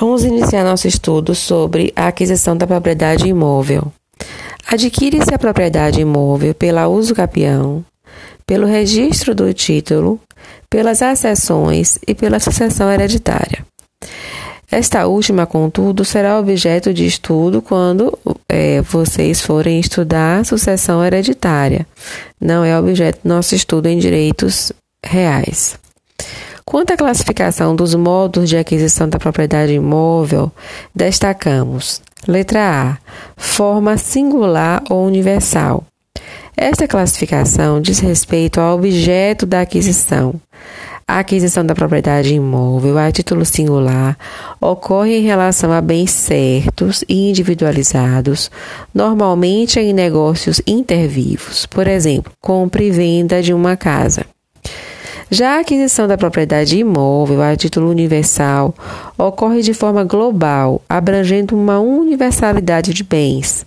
Vamos iniciar nosso estudo sobre a aquisição da propriedade imóvel. Adquire-se a propriedade imóvel pela uso capião, pelo registro do título, pelas acessões e pela sucessão hereditária. Esta última, contudo, será objeto de estudo quando é, vocês forem estudar sucessão hereditária. Não é objeto do nosso estudo em direitos reais. Quanto à classificação dos modos de aquisição da propriedade imóvel, destacamos: letra A, forma singular ou universal. Esta classificação diz respeito ao objeto da aquisição. A aquisição da propriedade imóvel a título singular ocorre em relação a bens certos e individualizados, normalmente em negócios intervivos, por exemplo, compra e venda de uma casa. Já a aquisição da propriedade imóvel a título universal ocorre de forma global, abrangendo uma universalidade de bens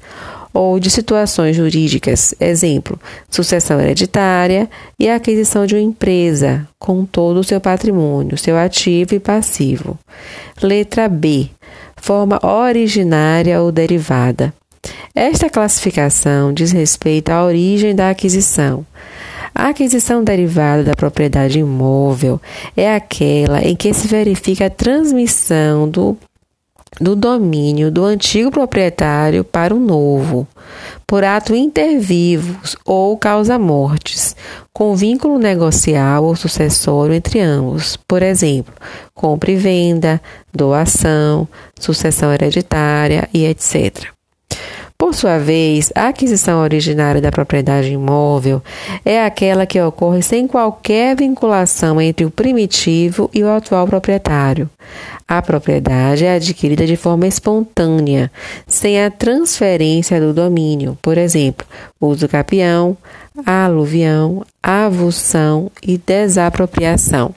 ou de situações jurídicas, exemplo, sucessão hereditária e a aquisição de uma empresa com todo o seu patrimônio, seu ativo e passivo. Letra B. Forma originária ou derivada. Esta classificação diz respeito à origem da aquisição. A aquisição derivada da propriedade imóvel é aquela em que se verifica a transmissão do, do domínio do antigo proprietário para o novo, por ato intervivos ou causa-mortes, com vínculo negocial ou sucessório entre ambos, por exemplo, compra e venda, doação, sucessão hereditária e etc. Por sua vez, a aquisição originária da propriedade imóvel é aquela que ocorre sem qualquer vinculação entre o primitivo e o atual proprietário. A propriedade é adquirida de forma espontânea, sem a transferência do domínio, por exemplo, uso capião, aluvião, avulsão e desapropriação.